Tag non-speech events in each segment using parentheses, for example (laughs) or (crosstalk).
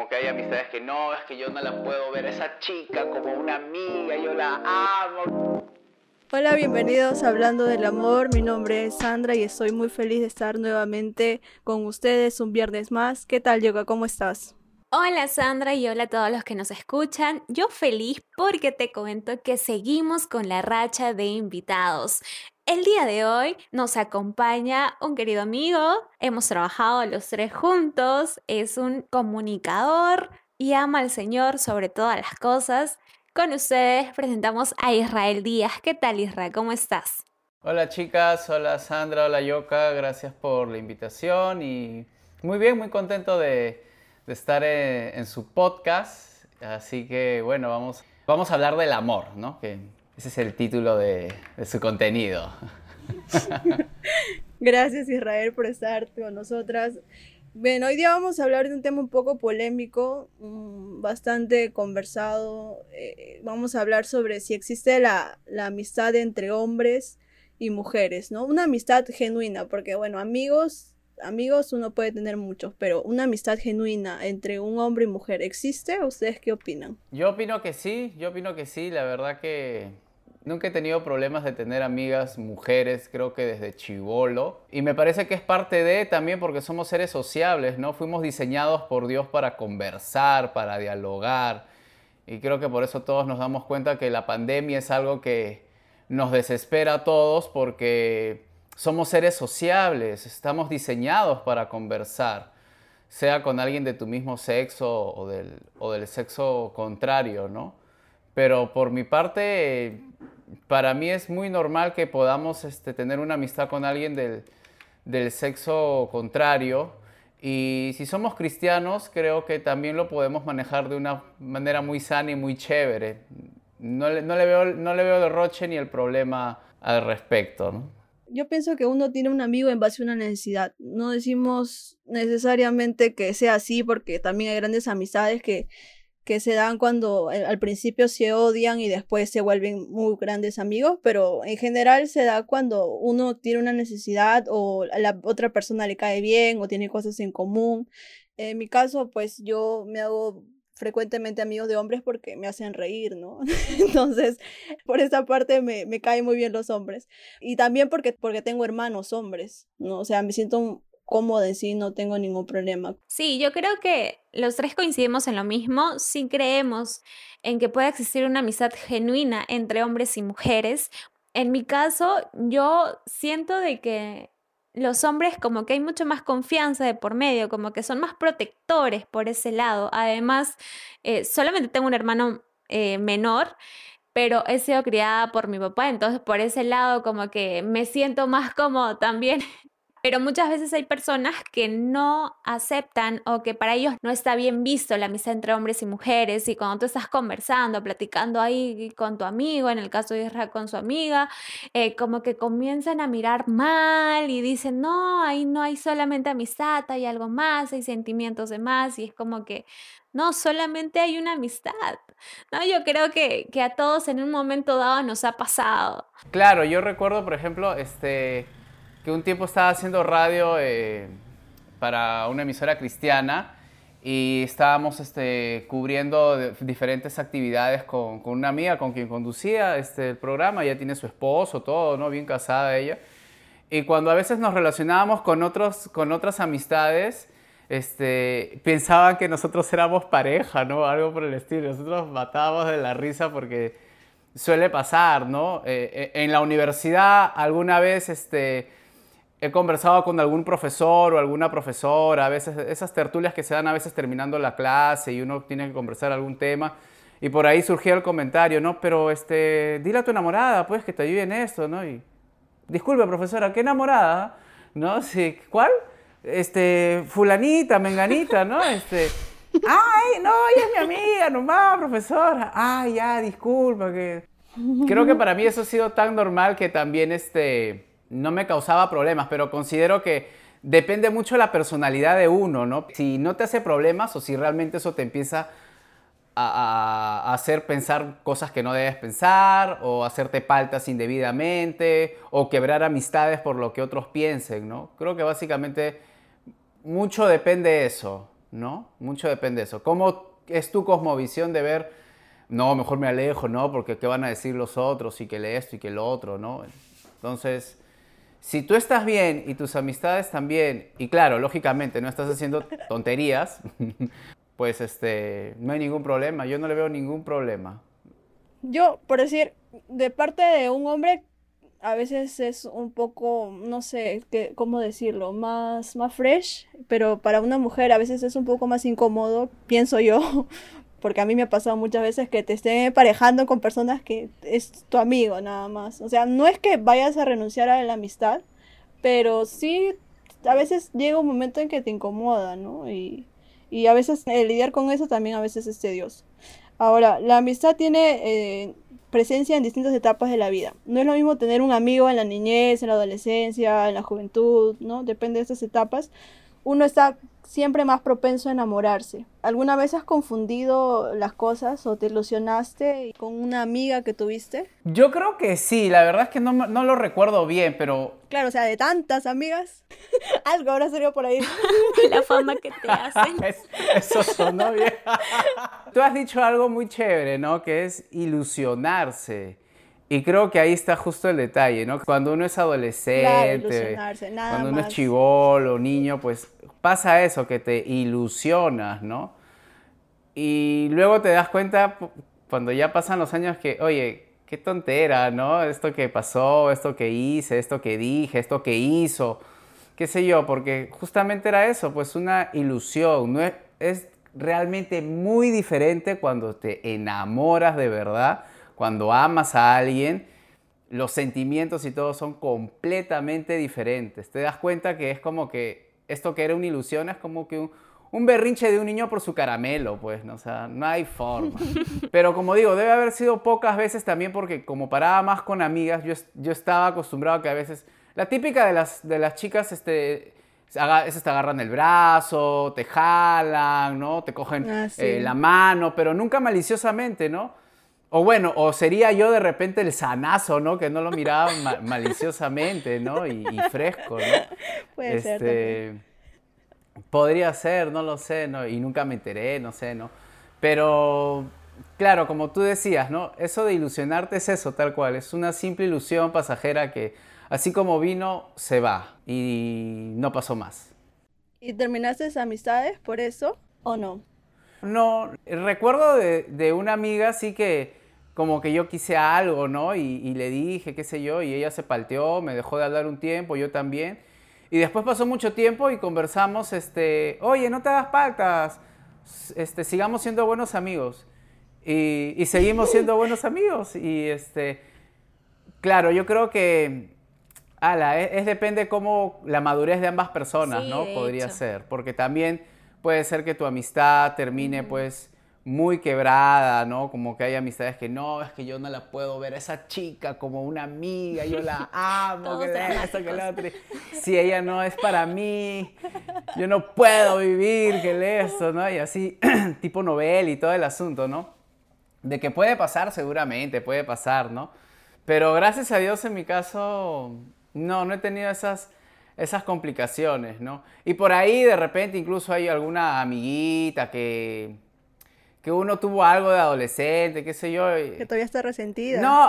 como que hay amistades que no, es que yo no la puedo ver a esa chica como una amiga, yo la amo. Hola, bienvenidos a Hablando del Amor. Mi nombre es Sandra y estoy muy feliz de estar nuevamente con ustedes un viernes más. ¿Qué tal, Yoga? ¿Cómo estás? Hola Sandra y hola a todos los que nos escuchan. Yo feliz porque te comento que seguimos con la racha de invitados. El día de hoy nos acompaña un querido amigo, hemos trabajado los tres juntos, es un comunicador y ama al Señor sobre todas las cosas. Con ustedes presentamos a Israel Díaz. ¿Qué tal Israel? ¿Cómo estás? Hola chicas, hola Sandra, hola Yoka, gracias por la invitación y muy bien, muy contento de, estar en, su podcast. Así que bueno, vamos, vamos a hablar del amor, ¿no? Ese es el título de, su contenido. (laughs) Gracias Israel por estar con nosotras. Bien, hoy día vamos a hablar de un tema un poco polémico, mm, bastante conversado. Eh, vamos a hablar sobre si existe la, la, amistad entre hombres y mujeres, ¿no? Una amistad genuina, porque bueno, amigos amigos uno puede tener muchos, pero una amistad genuina entre un hombre y mujer, ¿existe? ¿Ustedes qué opinan? Yo opino que sí, yo opino que sí, la verdad que nunca he tenido problemas de tener amigas mujeres, creo que desde chivolo, y me parece que es parte de también porque somos seres sociables, ¿no? Fuimos diseñados por Dios para conversar, para dialogar, y creo que por eso todos nos damos cuenta que la pandemia es algo que nos desespera a todos porque somos seres sociables, estamos diseñados para conversar, sea con alguien de tu mismo sexo o del, o del sexo contrario, ¿no? Pero por mi parte, para mí es muy normal que podamos este, tener una amistad con alguien del, del sexo contrario. Y si somos cristianos, creo que también lo podemos manejar de una manera muy sana y muy chévere. No le, no le, veo, no le veo derroche ni el problema al respecto. ¿no? yo pienso que uno tiene un amigo en base a una necesidad. No decimos necesariamente que sea así, porque también hay grandes amistades que, que se dan cuando eh, al principio se odian y después se vuelven muy grandes amigos, pero en general se da cuando uno tiene una necesidad o a la otra persona le cae bien o tiene cosas en común. En mi caso, pues yo me hago frecuentemente amigos de hombres porque me hacen reír, ¿no? (laughs) Entonces, por esa parte me, me caen muy bien los hombres. Y también porque, porque tengo hermanos hombres, ¿no? O sea, me siento cómoda en sí, no tengo ningún problema. Sí, yo creo que los tres coincidimos en lo mismo, sí creemos en que puede existir una amistad genuina entre hombres y mujeres. En mi caso, yo siento de que los hombres como que hay mucho más confianza de por medio, como que son más protectores por ese lado. Además, eh, solamente tengo un hermano eh, menor, pero he sido criada por mi papá, entonces por ese lado como que me siento más como también (laughs) pero muchas veces hay personas que no aceptan o que para ellos no está bien visto la amistad entre hombres y mujeres. Y cuando tú estás conversando, platicando ahí con tu amigo, en el caso de Israel con su amiga, eh, como que comienzan a mirar mal y dicen, no, ahí no hay solamente amistad, hay algo más, hay sentimientos de más. Y es como que no, solamente hay una amistad. No, yo creo que, que a todos en un momento dado nos ha pasado. Claro, yo recuerdo, por ejemplo, este que un tiempo estaba haciendo radio eh, para una emisora cristiana y estábamos este, cubriendo diferentes actividades con, con, una amiga con quien conducía este, el programa. Ella tiene su esposo, todo, ¿no? Bien casada ella. Y cuando a veces nos relacionábamos con, otros, con otras amistades, este, pensaban que nosotros éramos pareja, ¿no? Algo por el estilo. Nosotros matábamos de la risa porque suele pasar, ¿no? Eh, eh, en la universidad alguna vez, este, he conversado con algún profesor o alguna profesora, a veces esas tertulias que se dan a veces terminando la clase y uno tiene que conversar algún tema. Y por ahí surgió el comentario, ¿no? Pero este, dile a tu enamorada, pues, que te ayude en esto, ¿no? Y, disculpe, profesora, ¿qué enamorada? ¿No? Sí, ¿cuál? Este, fulanita, menganita, ¿no? Este, ay, no, ella es mi amiga, nomás, profesora. Ay, ya, disculpa, que... Creo que para mí eso ha sido tan normal que también, este, no me causaba problemas, pero considero que depende mucho de la personalidad de uno, ¿no? Si no te hace problemas o si realmente eso te empieza a, hacer pensar cosas que no debes pensar o hacerte paltas indebidamente o quebrar amistades por lo que otros piensen, ¿no? Creo que básicamente mucho depende de eso. ¿no? Mucho depende de eso. ¿Cómo es tu cosmovisión de ver, no, mejor me alejo, ¿no? Porque qué van a decir los otros y que le esto y que lo otro, ¿no? Entonces, si tú estás bien y tus amistades también, y claro, lógicamente no estás haciendo tonterías, (laughs) pues este, no hay ningún problema, yo no le veo ningún problema. Yo, por decir, de parte de un hombre, a veces es un poco, no sé, qué, cómo decirlo, más, más fresh, pero para una mujer a veces es un poco más incómodo, pienso yo, (laughs) porque a mí me ha pasado muchas veces que te estén emparejando con personas que es tu amigo nada más. O sea, no es que vayas a renunciar a la amistad, pero sí, a veces llega un momento en que te incomoda, ¿no? Y, y a veces el lidiar con eso también a veces es tedioso. Ahora, la amistad tiene eh, presencia en distintas etapas de la vida. No es lo mismo tener un amigo en la niñez, en la adolescencia, en la juventud, ¿no? Depende de estas etapas. Uno está siempre más propenso a enamorarse. ¿Alguna vez has confundido las cosas o te ilusionaste con una amiga que tuviste? Yo creo que sí, la verdad es que no, no lo recuerdo bien, pero... Claro, o sea, de tantas amigas, (laughs) algo habrá salido por ahí. (laughs) La fama que te hacen. (laughs) eso sonó bien. Tú has dicho algo muy chévere, ¿no? Que es ilusionarse. Y creo que ahí está justo el detalle, ¿no? Cuando uno es adolescente, cuando uno es chivolo, niño, pues pasa eso, que te ilusionas, ¿no? Y luego te das cuenta cuando ya pasan los años que, oye, qué tontera, ¿no? Esto que pasó, esto que hice, esto que dije, esto que hizo, qué sé yo, porque justamente era eso, pues una ilusión, no es, es realmente muy diferente cuando te enamoras de verdad cuando amas a alguien, los sentimientos y todo son completamente diferentes. Te das cuenta que es como que esto que era una ilusión es como que un, berrinche de un niño por su caramelo, pues, ¿no? o sea, no hay forma. (laughs) Pero como digo, debe haber sido pocas veces también porque como paraba más con amigas, yo, yo estaba acostumbrado a que a veces, la típica de las, de las chicas, este, esas te agarran el brazo, te jalan, ¿no? Te cogen ah, eh, la mano, pero nunca maliciosamente, ¿no? O bueno, o sería yo de repente el sanazo, ¿no? Que no lo miraba maliciosamente, ¿no? Y, fresco, ¿no? (laughs) Puede ser. Este, podría ser, no lo sé, ¿no? Y nunca me enteré, no sé, ¿no? Pero, claro, como tú decías, ¿no? Eso de ilusionarte es eso, tal cual. Es una simple ilusión pasajera que, así como vino, se va. Y no pasó más. ¿Y terminaste amistades por eso o no? No, recuerdo de, de una amiga, sí que como que yo quise algo, ¿no? Y, le dije, qué sé yo, y ella se palteó, me dejó de hablar un tiempo, yo también. Y después pasó mucho tiempo y conversamos, este, oye, no te hagas paltas, este, sigamos siendo buenos amigos. Y, seguimos (laughs) siendo buenos amigos. Y este, claro, yo creo que, ala, es, depende cómo la madurez de ambas personas, ¿no? Podría ser, porque también puede ser que tu amistad termine, pues muy quebrada, ¿no? Como que hay amistades que no, es que yo no la puedo ver a esa chica como una amiga, yo la (laughs) amo, que que la otra. Si ella no es para mí, yo no puedo vivir, que le eso, ¿no? Y así, (clears throat) tipo novel y todo el asunto, ¿no? De que puede pasar, seguramente, puede pasar, ¿no? Pero gracias a Dios en mi caso, no, no he tenido esas, esas complicaciones, ¿no? Y por ahí de repente incluso hay alguna amiguita que que uno tuvo algo de adolescente, qué sé yo. Que todavía está resentida. No,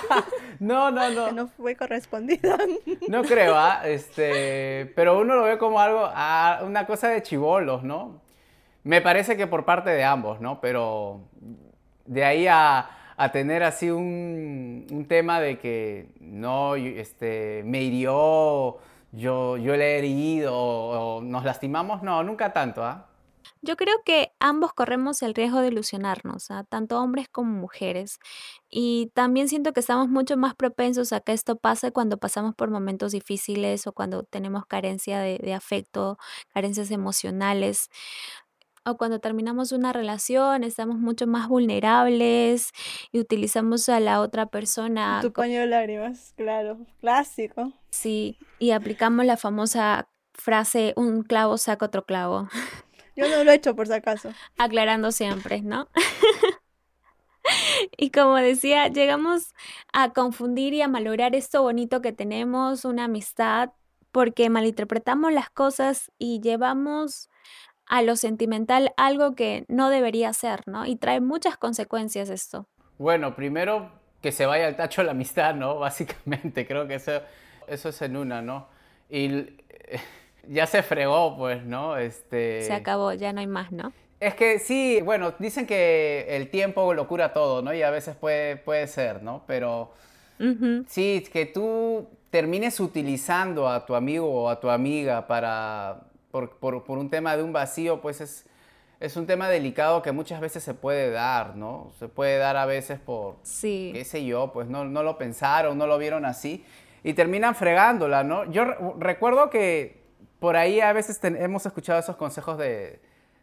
(laughs) no, no, no. Que no fue correspondida. (laughs) no creo, ¿ah? este, pero uno lo ve como algo, ah, una cosa de chivolos, ¿no? Me parece que por parte de ambos, ¿no? Pero de ahí a, a tener así un, un, tema de que no, este, me hirió, yo, yo le he herido, o nos lastimamos, no, nunca tanto, ¿ah? Yo creo que ambos corremos el riesgo de ilusionarnos, ¿ah? tanto hombres como mujeres. Y también siento que estamos mucho más propensos a que esto pase cuando pasamos por momentos difíciles o cuando tenemos carencia de, afecto, carencias emocionales o cuando terminamos una relación, estamos mucho más vulnerables y utilizamos a la otra persona. Tu paño de lágrimas, claro, clásico. Sí, y aplicamos la famosa frase, un clavo saca otro clavo. (laughs) Yo no lo he hecho por si acaso. Aclarando siempre, ¿no? (laughs) y como decía, llegamos a confundir y a malograr esto bonito que tenemos, una amistad, porque malinterpretamos las cosas y llevamos a lo sentimental algo que no debería ser, ¿no? Y trae muchas consecuencias esto. Bueno, primero que se vaya al tacho la amistad, ¿no? (laughs) Básicamente, creo que eso, eso es en una, ¿no? Y (laughs) ya se fregó, pues, ¿no? Este... Se acabó, ya no hay más, ¿no? Es que sí, bueno, dicen que el tiempo lo cura todo, ¿no? Y a veces puede, puede ser, ¿no? Pero sí, que tú termines utilizando a tu amigo o a tu amiga para, por, por, un tema de un vacío, pues es, es un tema delicado que muchas veces se puede dar, ¿no? Se puede dar a veces por, sí. qué sé yo, pues no, no lo pensaron, no lo vieron así y terminan fregándola, ¿no? Yo recuerdo que por ahí a veces hemos escuchado esos consejos de,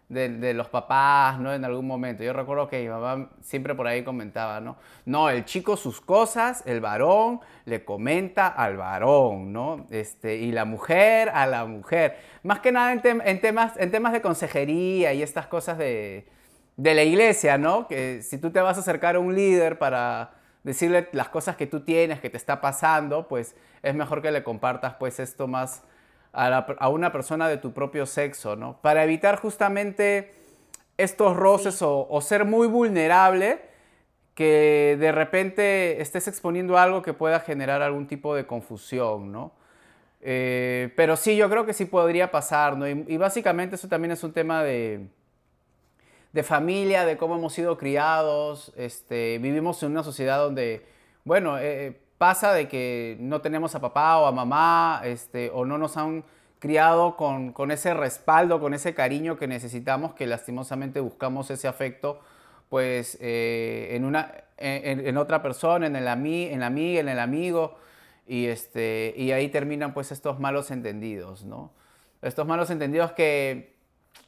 de, los papás, ¿no? En algún momento. Yo recuerdo que mi mamá siempre por ahí comentaba, ¿no? No, el chico sus cosas, el varón le comenta al varón, ¿no? Este, y la mujer a la mujer. Más que nada en, temas, en temas de consejería y estas cosas de, de la iglesia, ¿no? Que si tú te vas a acercar a un líder para decirle las cosas que tú tienes, que te está pasando, pues es mejor que le compartas pues esto más a, una persona de tu propio sexo, ¿no? Para evitar justamente estos roces o, ser muy vulnerable que de repente estés exponiendo algo que pueda generar algún tipo de confusión, ¿no? Eh, pero sí, yo creo que sí podría pasar, ¿no? Y, básicamente eso también es un tema de, de familia, de cómo hemos sido criados. Este, vivimos en una sociedad donde, bueno, eh, pasa de que no tenemos a papá o a mamá, este, o no nos han criado con, ese respaldo, con ese cariño que necesitamos, que lastimosamente buscamos ese afecto, pues eh, en, una, en, otra persona, en el, en la amiga, en el amigo, y, este, y ahí terminan pues estos malos entendidos, ¿no? Estos malos entendidos que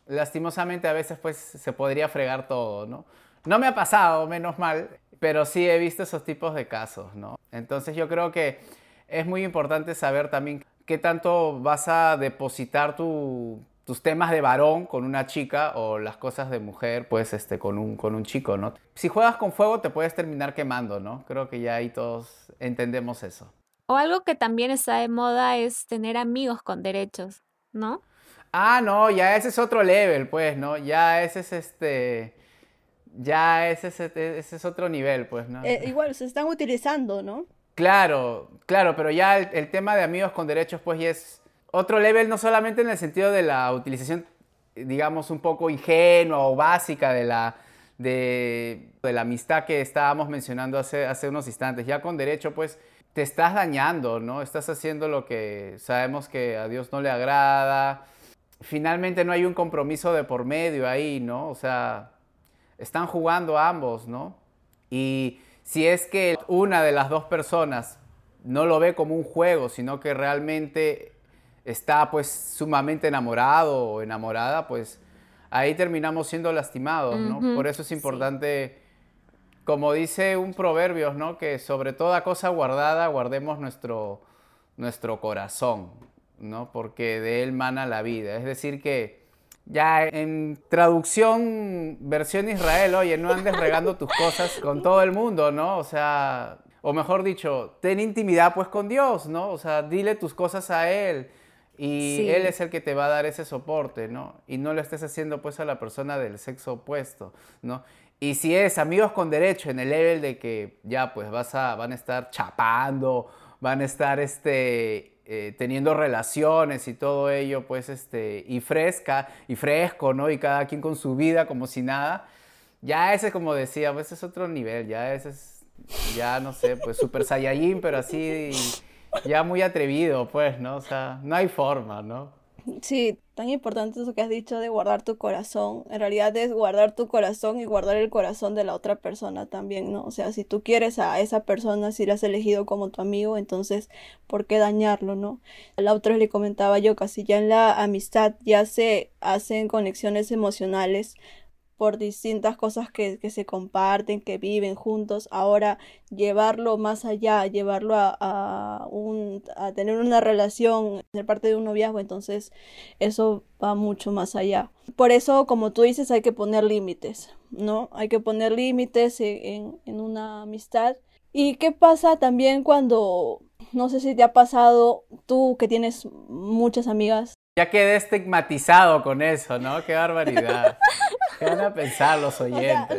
lastimosamente a veces pues se podría fregar todo, ¿no? No me ha pasado, menos mal, pero sí he visto esos tipos de casos, ¿no? Entonces yo creo que es muy importante saber también qué tanto vas a depositar tus temas de varón con una chica o las cosas de mujer, pues este, con, un, con un chico, ¿no? Si juegas con fuego te puedes terminar quemando, ¿no? Creo que ya ahí todos entendemos eso. O algo que también está de moda es tener amigos con derechos, ¿no? Ah, no, ya ese es otro level, pues, ¿no? Ya ese es este ya ese, ese, es otro nivel, pues, ¿no? Eh, igual, se están utilizando, ¿no? Claro, claro, pero ya el, tema de amigos con derechos, pues, ya es otro level, no solamente en el sentido de la utilización, digamos, un poco ingenua o básica de la, de, la amistad que estábamos mencionando hace, hace unos instantes. Ya con derecho, pues, te estás dañando, ¿no? Estás haciendo lo que sabemos que a Dios no le agrada. Finalmente no hay un compromiso de por medio ahí, ¿no? O sea, están jugando ambos, ¿no? Y si es que una de las dos personas no lo ve como un juego, sino que realmente está pues sumamente enamorado o enamorada, pues ahí terminamos siendo lastimados, ¿no? Por eso es importante, como dice un proverbio, ¿no? Que sobre toda cosa guardada guardemos nuestro, nuestro corazón, ¿no? Porque de él mana la vida. Es decir que ya en traducción versión Israel, oye, no andes regando tus cosas con todo el mundo, ¿no? O sea, o mejor dicho, ten intimidad pues con Dios, ¿no? O sea, dile tus cosas a Él y Él es el que te va a dar ese soporte, ¿no? Y no lo estés haciendo pues a la persona del sexo opuesto, ¿no? Y si es amigos con derecho en el level de que ya pues vas a, van a estar chapando, van a estar este, eh, teniendo relaciones y todo ello, pues, este, y fresca, y fresco, ¿no? Y cada quien con su vida como si nada. Ya ese, como decía, pues es otro nivel, ya ese es, ya no sé, pues super saiyajin, pero así, ya muy atrevido, pues, ¿no? O sea, no hay forma, ¿no? Sí, tan importante eso que has dicho de guardar tu corazón. En realidad es guardar tu corazón y guardar el corazón de la otra persona también, ¿no? O sea, si tú quieres a esa persona, si la has elegido como tu amigo, entonces, ¿por qué dañarlo, no? La otra le comentaba yo, casi ya en la amistad ya se hacen conexiones emocionales por distintas cosas que, se comparten, que viven juntos, ahora llevarlo más allá, llevarlo a, un, a tener una relación, ser parte de un noviazgo, entonces eso va mucho más allá. Por eso, como tú dices, hay que poner límites, ¿no? Hay que poner límites en, en una amistad. ¿Y qué pasa también cuando, no sé si te ha pasado tú que tienes muchas amigas Ya quedé estigmatizado con eso, ¿no? Qué barbaridad. (laughs) ¿Qué van a pensar los oyentes?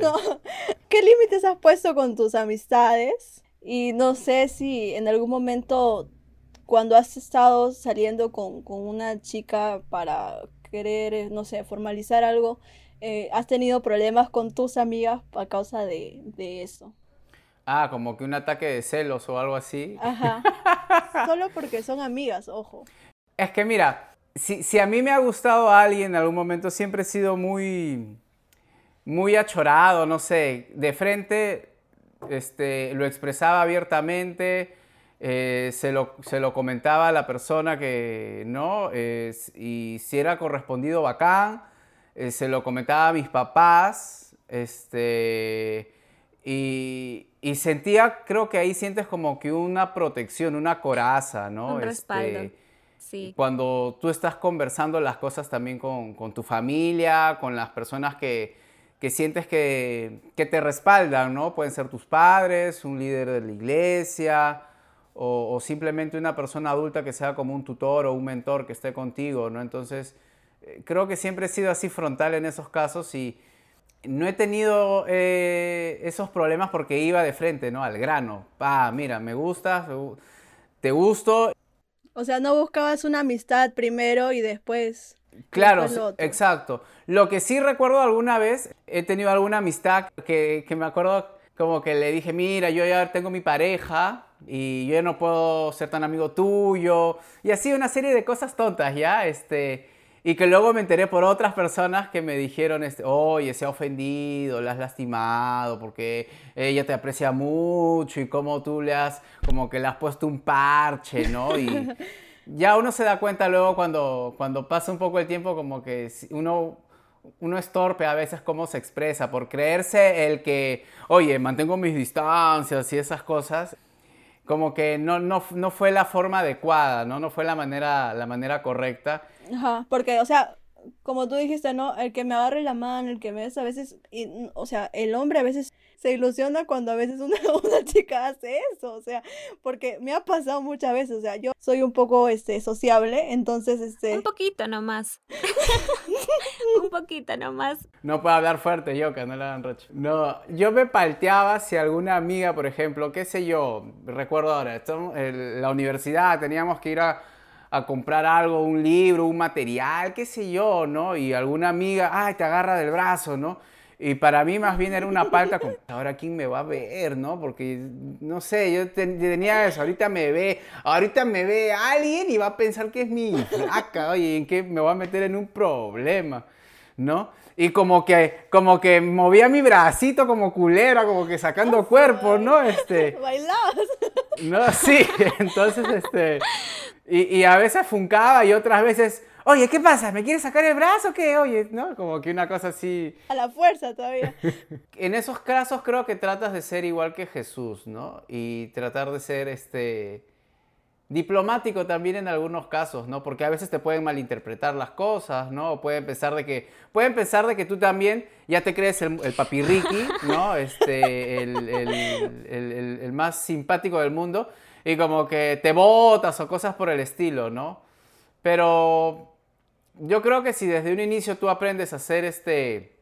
¿Qué límites has puesto con tus amistades? Y no sé si en algún momento, cuando has estado saliendo con, una chica para querer, no sé, formalizar algo, eh, has tenido problemas con tus amigas a causa de, de eso. Ah, como que un ataque de celos o algo así. Ajá. (laughs) Solo porque son amigas, ojo. Es que mira, si, si, a mí me ha gustado a alguien en algún momento, siempre he sido muy, muy achorado, no sé, de frente este, lo expresaba abiertamente, eh, se, lo, se, lo, comentaba a la persona que, ¿no? y si era correspondido bacán, eh, se lo comentaba a mis papás, este, y, y, sentía, creo que ahí sientes como que una protección, una coraza, ¿no? Un respaldo. Este, sí. Cuando tú estás conversando las cosas también con, con tu familia, con las personas que, que sientes que, que, te respaldan, ¿no? Pueden ser tus padres, un líder de la iglesia, o, o, simplemente una persona adulta que sea como un tutor o un mentor que esté contigo, ¿no? Entonces, eh, creo que siempre he sido así frontal en esos casos y no he tenido eh, esos problemas porque iba de frente, ¿no? Al grano. Ah, mira, me gusta, te gusto. O sea, no buscabas una amistad primero y después. Claro, exacto. Lo que sí recuerdo alguna vez, he tenido alguna amistad que, que me acuerdo como que le dije, mira, yo ya tengo mi pareja y yo ya no puedo ser tan amigo tuyo. Y así una serie de cosas tontas, ¿ya? Este, y que luego me enteré por otras personas que me dijeron, este, oye, se ha ofendido, le has lastimado, porque ella te aprecia mucho y como tú le has, como que le has puesto un parche, ¿no? Y (laughs) ya uno se da cuenta luego cuando, cuando pasa un poco el tiempo, como que uno, uno es torpe a veces cómo se expresa, por creerse el que, oye, mantengo mis distancias y esas cosas como que no, no, no, fue la forma adecuada, ¿no? No fue la manera, la manera correcta. Ajá, porque, o sea, como tú dijiste, ¿no? El que me agarre la mano, el que me des a veces, y, o sea, el hombre a veces se ilusiona cuando a veces una, (laughs) una, chica hace eso, o sea, porque me ha pasado muchas veces, o sea, yo soy un poco, este, sociable, entonces, este... Un poquito nomás. (laughs) un poquito nomás. No puedo hablar fuerte yo, que no le hagan roche. No, yo me palteaba si alguna amiga, por ejemplo, qué sé yo, recuerdo ahora, en la universidad teníamos que ir a a comprar algo, un libro, un material, qué sé yo, ¿no? Y alguna amiga, ay, te agarra del brazo, ¿no? Y para mí más bien era una palta como, ahora quién me va a ver, ¿no? Porque, no sé, yo tenía eso, ahorita me ve, ahorita me ve alguien y va a pensar que es mi flaca, oye, ¿en qué me va a meter en un problema? ¿No? Y como que, como que movía mi bracito como culera, como que sacando cuerpo, ¿no? Este... (laughs) Bailabas. No, sí, (laughs) entonces, este... Y, y, a veces funcaba y otras veces, oye, ¿qué pasa? ¿Me quieres sacar el brazo o qué? Oye, ¿no? Como que una cosa así. A la fuerza todavía. (laughs) en esos casos creo que tratas de ser igual que Jesús, ¿no? Y tratar de ser este diplomático también en algunos casos, ¿no? Porque a veces te pueden malinterpretar las cosas, ¿no? pueden pensar de que pueden pensar de que tú también ya te crees el, el papirriqui, ¿no? (laughs) Este, el, el, el más simpático del mundo y como que te botas o cosas por el estilo, ¿no? Pero yo creo que si desde un inicio tú aprendes a ser este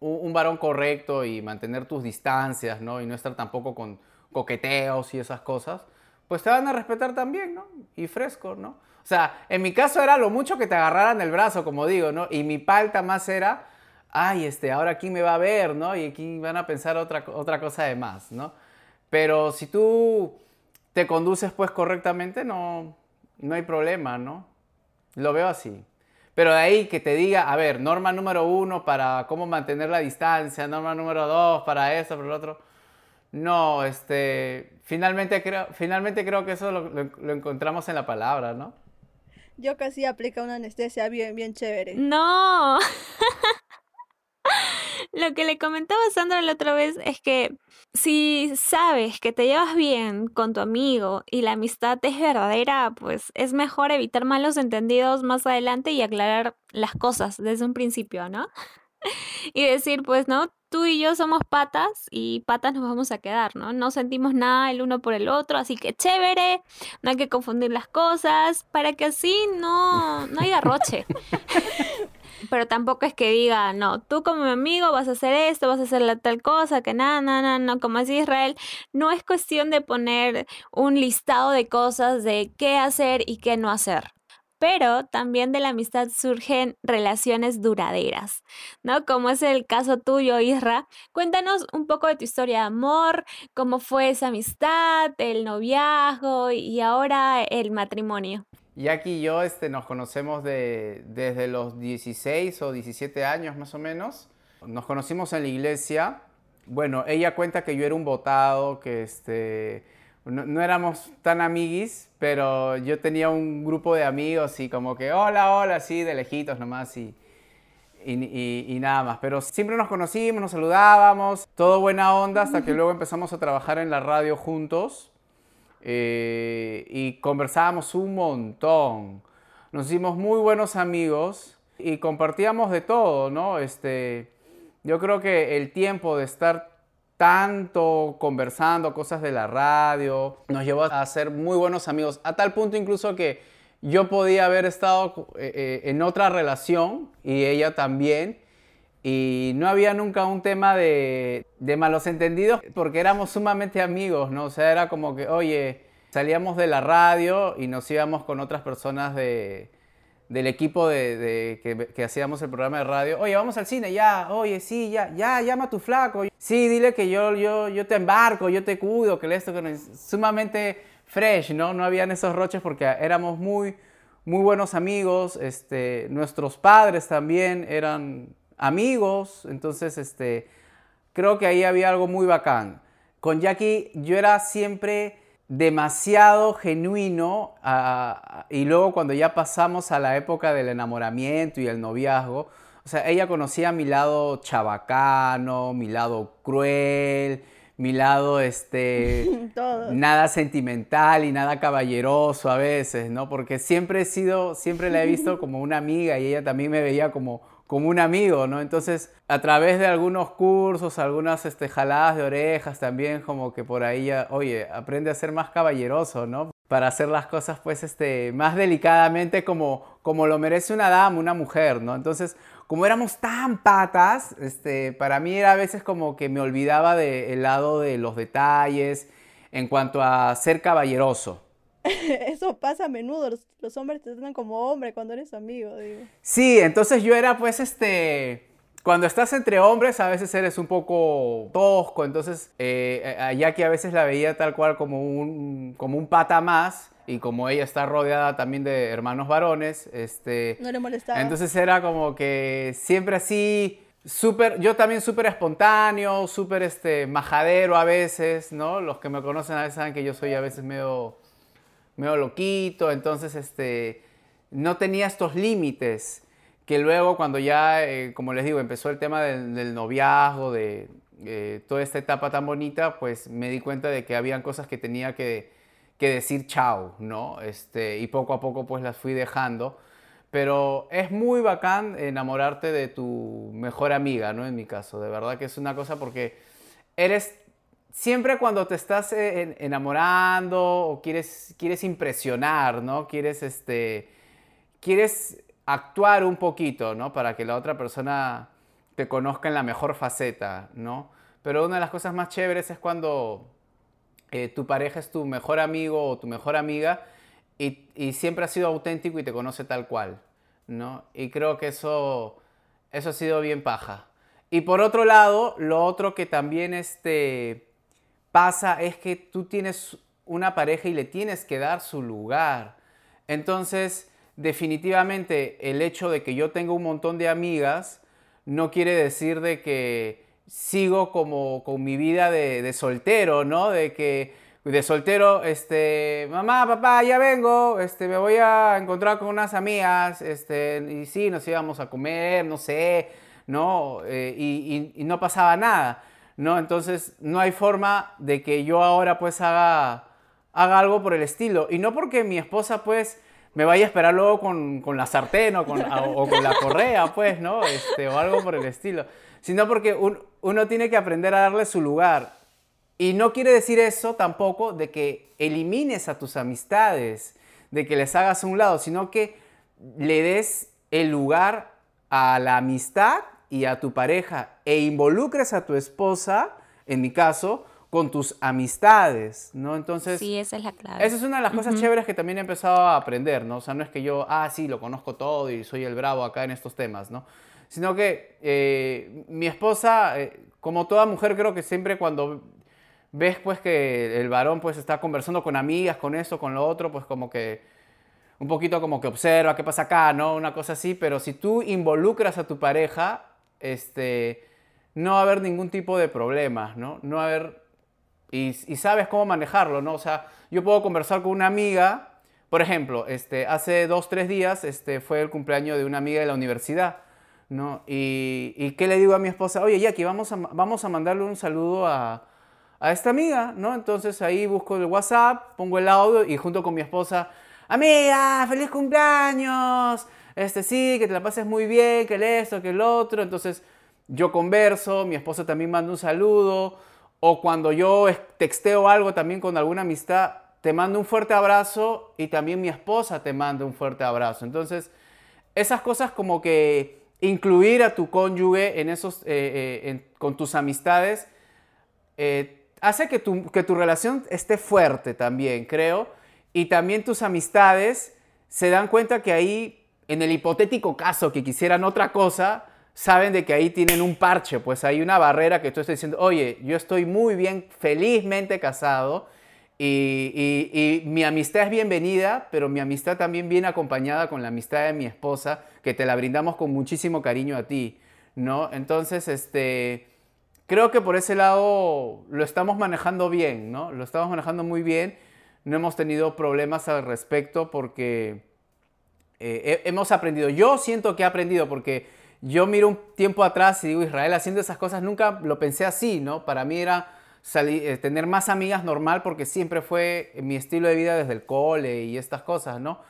un, varón correcto y mantener tus distancias, ¿no? Y no estar tampoco con coqueteos y esas cosas, pues te van a respetar también, ¿no? Y fresco, ¿no? O sea, en mi caso era lo mucho que te agarraran el brazo, como digo, ¿no? Y mi palta más era, ay, este, ahora quién me va a ver, ¿no? Y aquí van a pensar otra, otra cosa de más, ¿no? Pero si tú te conduces pues correctamente, no, no hay problema, ¿no? Lo veo así. Pero de ahí que te diga, a ver, norma número uno para cómo mantener la distancia, norma número dos para eso, para lo otro. No, este, finalmente creo, finalmente creo que eso lo, lo encontramos en la palabra, ¿no? Yo casi aplica una anestesia bien, bien chévere. No. (laughs) Lo que le comentaba a Sandra la otra vez es que si sabes que te llevas bien con tu amigo y la amistad es verdadera, pues es mejor evitar malos entendidos más adelante y aclarar las cosas desde un principio, ¿no? (laughs) y decir, pues, ¿no? Tú y yo somos patas y patas nos vamos a quedar, ¿no? No sentimos nada el uno por el otro, así que chévere, no hay que confundir las cosas para que así no, no haya roche. (laughs) pero tampoco es que diga, no, tú como mi amigo vas a hacer esto, vas a hacer la tal cosa, que nada, nada, no, como así Israel, no es cuestión de poner un listado de cosas de qué hacer y qué no hacer. Pero también de la amistad surgen relaciones duraderas, ¿no? Como es el caso tuyo, Isra. Cuéntanos un poco de tu historia de amor, cómo fue esa amistad, el noviazgo y ahora el matrimonio. Jackie y yo este, nos conocemos de, desde los 16 o 17 años más o menos. Nos conocimos en la iglesia. Bueno, ella cuenta que yo era un votado, que este, no, éramos tan amiguis, pero yo tenía un grupo de amigos y como que hola, hola, así de lejitos nomás y, y, y, nada más. Pero siempre nos conocimos, nos saludábamos, todo buena onda hasta que luego empezamos a trabajar en la radio juntos. Eh, y conversábamos un montón. Nos hicimos muy buenos amigos y compartíamos de todo, ¿no? Este, yo creo que el tiempo de estar tanto conversando cosas de la radio nos llevó a ser muy buenos amigos, a tal punto incluso que yo podía haber estado eh, eh, en otra relación y ella también y no había nunca un tema de, de, malos entendidos porque éramos sumamente amigos, ¿no? O sea, era como que, oye, salíamos de la radio y nos íbamos con otras personas de, del equipo de, que, hacíamos el programa de radio. Oye, vamos al cine, ya, oye, sí, ya, ya, llama a tu flaco. Sí, dile que yo, yo, yo te embarco, yo te cuido, que esto, que es sumamente fresh, ¿no? No habían esos roches porque éramos muy, muy buenos amigos. Este, nuestros padres también eran amigos, entonces este, creo que ahí había algo muy bacán. Con Jackie yo era siempre demasiado genuino y luego cuando ya pasamos a la época del enamoramiento y el noviazgo, o sea, ella conocía mi lado chabacano, mi lado cruel, mi lado este (laughs) nada sentimental y nada caballeroso a veces, ¿no? Porque siempre he sido, siempre la he visto (laughs) como una amiga y ella también me veía como como un amigo, ¿no? Entonces, a través de algunos cursos, algunas este, jaladas de orejas también, como que por ahí, ya, oye, aprende a ser más caballeroso, ¿no? Para hacer las cosas, pues, este, más delicadamente como, como lo merece una dama, una mujer, ¿no? Entonces, como éramos tan patas, este, para mí era a veces como que me olvidaba del lado de los detalles en cuanto a ser caballeroso. (laughs) Eso pasa a menudo, los, hombres te tratan como hombre cuando eres amigo, digo. Sí, entonces yo era pues este... Cuando estás entre hombres a veces eres un poco tosco, entonces eh, allá que a veces la veía tal cual como un, como un pata más y como ella está rodeada también de hermanos varones, este... No le molestaba. Entonces era como que siempre así súper, yo también súper espontáneo, súper este, majadero a veces, ¿no? Los que me conocen a veces saben que yo soy a veces medio medio loquito, entonces este, no tenía estos límites que luego cuando ya, eh, como les digo, empezó el tema del, noviazgo, de eh, toda esta etapa tan bonita, pues me di cuenta de que habían cosas que tenía que, que decir chao, ¿no? Este, y poco a poco pues las fui dejando. Pero es muy bacán enamorarte de tu mejor amiga, ¿no? En mi caso, de verdad que es una cosa porque eres siempre cuando te estás eh, enamorando o quieres, quieres impresionar, ¿no? Quieres, este, quieres actuar un poquito, ¿no? Para que la otra persona te conozca en la mejor faceta, ¿no? Pero una de las cosas más chéveres es cuando eh, tu pareja es tu mejor amigo o tu mejor amiga y, y, siempre ha sido auténtico y te conoce tal cual, ¿no? Y creo que eso, eso ha sido bien paja. Y por otro lado, lo otro que también este, pasa es que tú tienes una pareja y le tienes que dar su lugar. Entonces, definitivamente el hecho de que yo tenga un montón de amigas no quiere decir de que sigo como con mi vida de, soltero, ¿no? De que de soltero, este, mamá, papá, ya vengo, este, me voy a encontrar con unas amigas, este, y sí, nos íbamos a comer, no sé, ¿no? Eh, y no pasaba nada. ¿No? Entonces no hay forma de que yo ahora pues haga, haga algo por el estilo. Y no porque mi esposa pues me vaya a esperar luego con, con la sartén o con, o con, la correa, pues, ¿no? Este, o algo por el estilo. Sino porque uno tiene que aprender a darle su lugar. Y no quiere decir eso tampoco de que elimines a tus amistades, de que les hagas un lado, sino que le des el lugar a la amistad y a tu pareja e involucres a tu esposa, en mi caso, con tus amistades, ¿no? Entonces... Sí, esa es la clave. Esa es una de las cosas chéveres que también he empezado a aprender, ¿no? O sea, no es que yo, ah, sí, lo conozco todo y soy el bravo acá en estos temas, ¿no? Sino que eh, mi esposa, eh, como toda mujer, creo que siempre cuando ves pues que el varón pues está conversando con amigas, con eso, con lo otro, pues como que un poquito como que observa qué pasa acá, ¿no? Una cosa así, pero si tú involucras a tu pareja, este, no va a haber ningún tipo de problema, ¿no? No va a haber y, sabes cómo manejarlo, ¿no? O sea, yo puedo conversar con una amiga, por ejemplo, este, hace dos, tres días este, fue el cumpleaños de una amiga de la universidad, ¿no? Y, y ¿qué le digo a mi esposa? Oye, Jackie, vamos a, vamos a mandarle un saludo a, a esta amiga, ¿no? Entonces ahí busco el WhatsApp, pongo el audio y junto con mi esposa, amiga, feliz cumpleaños, este sí, que te la pases muy bien, que el esto, que el otro. Entonces yo converso, mi esposa también manda un saludo, o cuando yo texteo algo también con alguna amistad, te mando un fuerte abrazo y también mi esposa te manda un fuerte abrazo. Entonces, esas cosas como que incluir a tu cónyuge en esos, eh, eh, con tus amistades, eh, hace que tu, que tu relación esté fuerte también, creo. Y también tus amistades se dan cuenta que ahí, en el hipotético caso que quisieran otra cosa, saben de que ahí tienen un parche, pues hay una barrera que tú estás diciendo, oye, yo estoy muy bien, felizmente casado y, mi amistad es bienvenida, pero mi amistad también viene acompañada con la amistad de mi esposa, que te la brindamos con muchísimo cariño a ti, ¿no? Entonces, este, creo que por ese lado lo estamos manejando bien, ¿no? Lo estamos manejando muy bien, no hemos tenido problemas al respecto porque eh, hemos aprendido, yo siento que he aprendido porque yo miro un tiempo atrás y digo, Israel haciendo esas cosas, nunca lo pensé así, ¿no? Para mí era eh, tener más amigas normal porque siempre fue mi estilo de vida desde el cole y estas cosas, ¿no?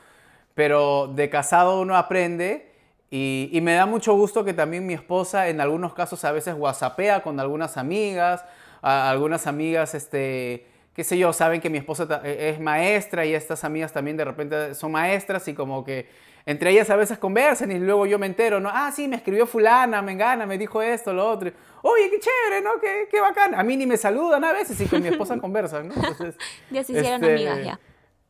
Pero de casado uno aprende y, me da mucho gusto que también mi esposa en algunos casos a veces whatsappea con algunas amigas, algunas amigas, este, qué sé yo, saben que mi esposa e, es maestra y estas amigas también de repente son maestras y como que entre ellas a veces conversan y luego yo me entero, ¿no? Ah, sí, me escribió fulana, me engana, me dijo esto, lo otro. Oye, qué chévere, ¿no? Qué, qué bacán. A mí ni me saludan a veces y con mi esposa (laughs) conversan, ¿no? Entonces, (laughs) ya se hicieron este, amigas ya.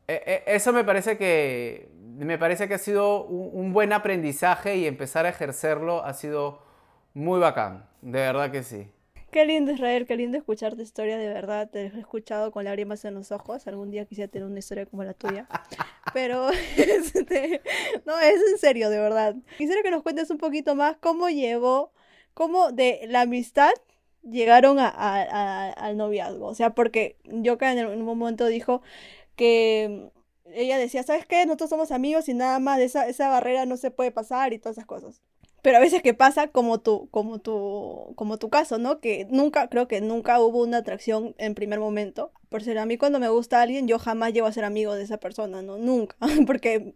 E, e, eso me parece que, me parece que ha sido un, buen aprendizaje y empezar a ejercerlo ha sido muy bacán. De verdad que sí. Qué lindo Israel, qué lindo escuchar tu historia, de verdad. Te he escuchado con lágrimas en los ojos. Algún día quisiera tener una historia como la tuya. (laughs) Pero, (laughs) este, no, es en serio, de verdad. Quisiera que nos cuentes un poquito más cómo llegó, cómo de la amistad llegaron a, al noviazgo. O sea, porque yo que en un momento dijo que ella decía, ¿sabes qué? Nosotros somos amigos y nada más, esa, esa barrera no se puede pasar y todas esas cosas. Pero a veces que pasa como tu, como tu, como tu caso, ¿no? Que nunca, creo que nunca hubo una atracción en primer momento. Por ser a mí cuando me gusta alguien, yo jamás llego a ser amigo de esa persona, ¿no? Nunca. (laughs) Porque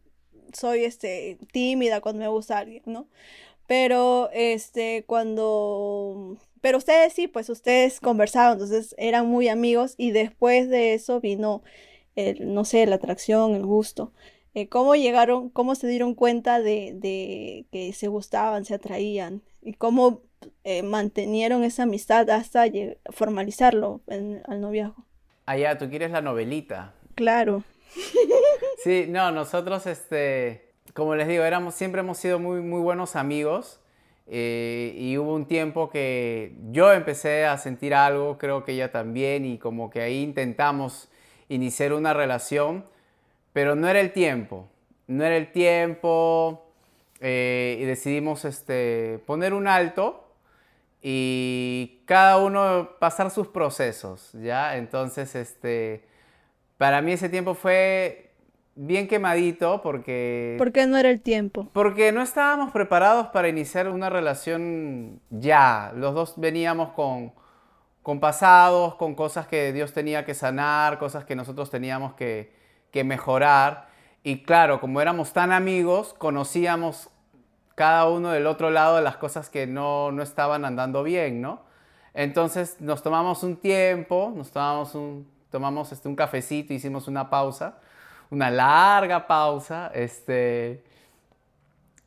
soy este tímida cuando me gusta alguien, ¿no? Pero este cuando pero ustedes sí, pues ustedes conversaban, entonces eran muy amigos y después de eso vino el, no sé, la atracción, el gusto. Eh, cómo llegaron, cómo se dieron cuenta de, que se gustaban, se atraían y cómo eh, mantenieron esa amistad hasta formalizarlo en, al noviazgo. Allá, tú quieres la novelita. Claro. (laughs) Sí, no, nosotros, este, como les digo, éramos, siempre hemos sido muy, muy buenos amigos. Eh, y hubo un tiempo que yo empecé a sentir algo, creo que ella también, y como que ahí intentamos iniciar una relación pero no era el tiempo, no era el tiempo eh, y decidimos este, poner un alto y cada uno pasar sus procesos, ¿ya? Entonces, este, para mí ese tiempo fue bien quemadito porque... ¿Por qué no era el tiempo? Porque no estábamos preparados para iniciar una relación ya. Los dos veníamos con, con pasados, con cosas que Dios tenía que sanar, cosas que nosotros teníamos que, que mejorar. Y claro, como éramos tan amigos, conocíamos cada uno del otro lado de las cosas que no, no estaban andando bien, ¿no? Entonces nos tomamos un tiempo, nos tomamos un, tomamos este, un cafecito, hicimos una pausa, una larga pausa, este,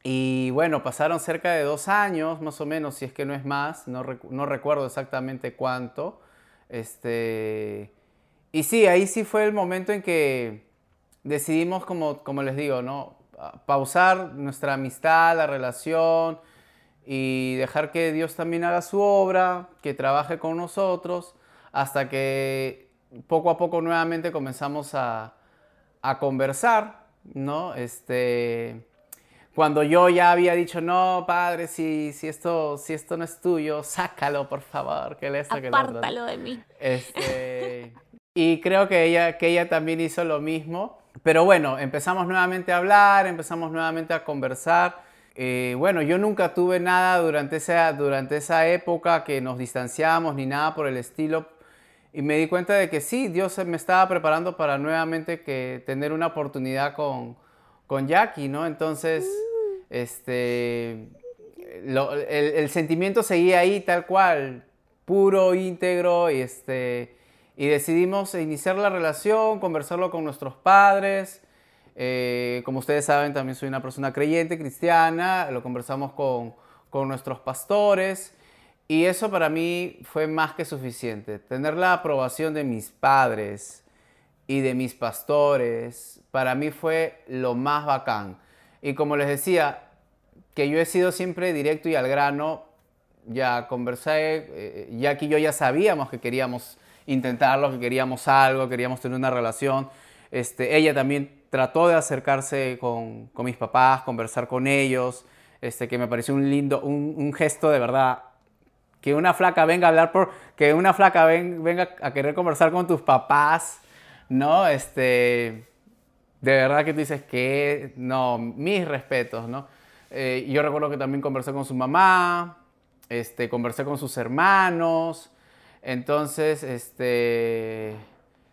y bueno, pasaron cerca de dos años, más o menos, si es que no es más, no, no recuerdo exactamente cuánto, este, y sí, ahí sí fue el momento en que decidimos, como, como les digo, ¿no? pausar nuestra amistad, la relación y dejar que Dios también haga su obra, que trabaje con nosotros, hasta que poco a poco nuevamente comenzamos a, a conversar, ¿no? Este, cuando yo ya había dicho, no, padre, si, si, esto, si esto no es tuyo, sácalo, por favor, que le Apártalo de mí. Este, y creo que ella, que ella también hizo lo mismo. Pero bueno, empezamos nuevamente a hablar, empezamos nuevamente a conversar. Eh, bueno, yo nunca tuve nada durante esa, durante esa época que nos distanciamos ni nada por el estilo. Y me di cuenta de que sí, Dios me estaba preparando para nuevamente que tener una oportunidad con, con Jackie, ¿no? Entonces, este, el, el, sentimiento seguía ahí tal cual, puro, íntegro, y este, y decidimos iniciar la relación, conversarlo con nuestros padres. Eh, como ustedes saben, también soy una persona creyente, cristiana, lo conversamos con, con nuestros pastores y eso para mí fue más que suficiente. Tener la aprobación de mis padres y de mis pastores, para mí fue lo más bacán. Y como les decía, que yo he sido siempre directo y al grano, ya conversé, eh, ya que yo ya sabíamos que queríamos intentarlo, que queríamos algo, queríamos tener una relación. Este, ella también trató de acercarse con, con mis papás, conversar con ellos, este, que me pareció un lindo, un, gesto de verdad. Que una flaca venga a hablar por, que una flaca venga a querer conversar con tus papás, ¿no? Este, de verdad que tú dices que, no, mis respetos, ¿no? Eh, yo recuerdo que también conversé con su mamá, este, conversé con sus hermanos, entonces, este,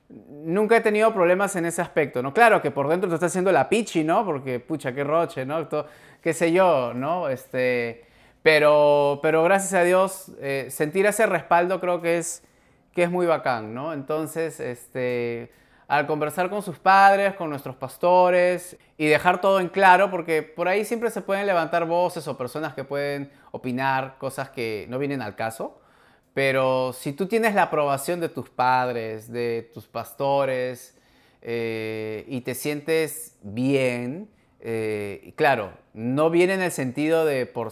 nunca he tenido problemas en ese aspecto, ¿no? Claro que por dentro te está haciendo la pichi, ¿no? Porque, pucha, qué roche, ¿no? qué sé yo, ¿no? Este, pero, pero gracias a Dios, eh, sentir ese respaldo creo que es, que es muy bacán, ¿no? Entonces, este, al conversar con sus padres, con nuestros pastores y dejar todo en claro, porque por ahí siempre se pueden levantar voces o personas que pueden opinar cosas que no vienen al caso. Pero si tú tienes la aprobación de tus padres, de tus pastores, eh, y te sientes bien, eh, claro, no viene en el sentido de por,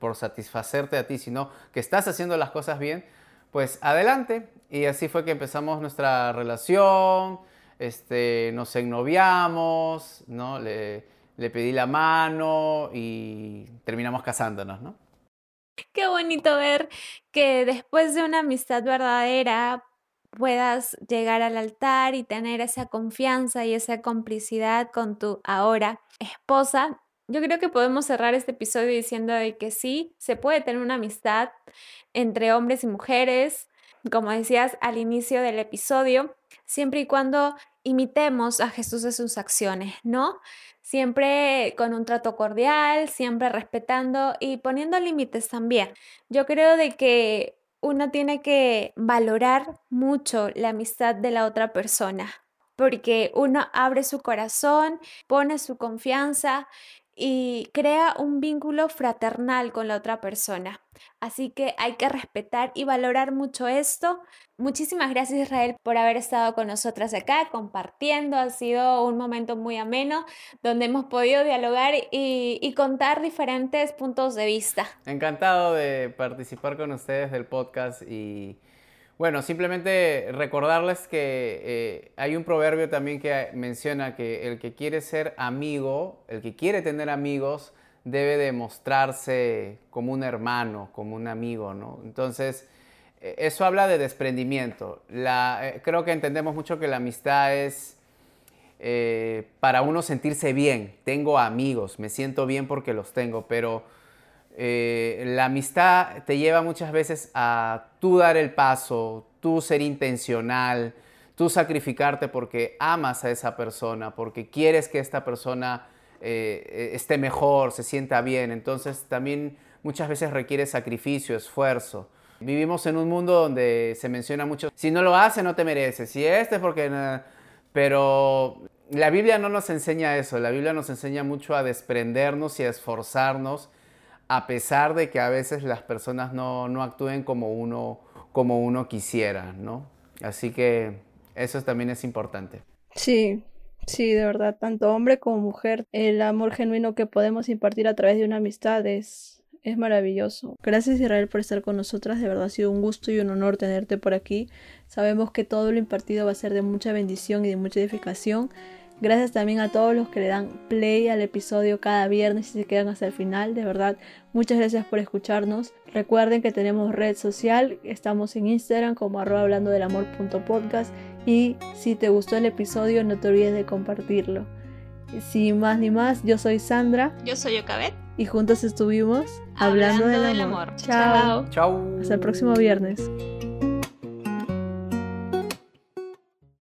por satisfacerte a ti, sino que estás haciendo las cosas bien, pues adelante. Y así fue que empezamos nuestra relación, este, nos ennoviamos, ¿no? le, le pedí la mano y terminamos casándonos, ¿no? Qué bonito ver que después de una amistad verdadera puedas llegar al altar y tener esa confianza y esa complicidad con tu ahora esposa. Yo creo que podemos cerrar este episodio diciendo que sí, se puede tener una amistad entre hombres y mujeres, como decías al inicio del episodio, siempre y cuando imitemos a Jesús en sus acciones, ¿no? Siempre con un trato cordial, siempre respetando y poniendo límites también. Yo creo de que uno tiene que valorar mucho la amistad de la otra persona, porque uno abre su corazón, pone su confianza y crea un vínculo fraternal con la otra persona. Así que hay que respetar y valorar mucho esto. Muchísimas gracias Israel por haber estado con nosotras acá compartiendo. Ha sido un momento muy ameno donde hemos podido dialogar y, y contar diferentes puntos de vista. Encantado de participar con ustedes del podcast y bueno, simplemente recordarles que eh, hay un proverbio también que menciona que el que quiere ser amigo, el que quiere tener amigos, debe demostrarse como un hermano, como un amigo, ¿no? Entonces, e, eso habla de desprendimiento. Eh, creo que entendemos mucho que la amistad es eh, para uno sentirse bien. Tengo amigos, me siento bien porque los tengo, pero eh, la amistad te lleva muchas veces a tú dar el paso, tú ser intencional, tú sacrificarte porque amas a esa persona, porque quieres que esta persona eh, esté mejor, se sienta bien. Entonces también muchas veces requiere sacrificio, esfuerzo. Vivimos en un mundo donde se menciona mucho, si no lo hace no te mereces, si este es porque... Pero la Biblia no nos enseña eso, la Biblia nos enseña mucho a desprendernos y a esforzarnos a pesar de que a veces las personas no, no actúen como uno, como uno quisiera, ¿no? Así que eso también es importante. Sí, sí, de verdad, tanto hombre como mujer, el amor genuino que podemos impartir a través de una amistad es, es maravilloso. Gracias Israel por estar con nosotras, de verdad ha sido un gusto y un honor tenerte por aquí. Sabemos que todo lo impartido va a ser de mucha bendición y de mucha edificación. Gracias también a todos los que le dan play al episodio cada viernes y se quedan hasta el final. De verdad, muchas gracias por escucharnos. Recuerden que tenemos red social, estamos en Instagram como arroba hablando del amor y si te gustó el episodio no te olvides de compartirlo. Sin más ni más, yo soy Sandra. Yo soy Ocabet. Y juntos estuvimos hablando, del, amor. Chao. Chao. Hasta el próximo viernes.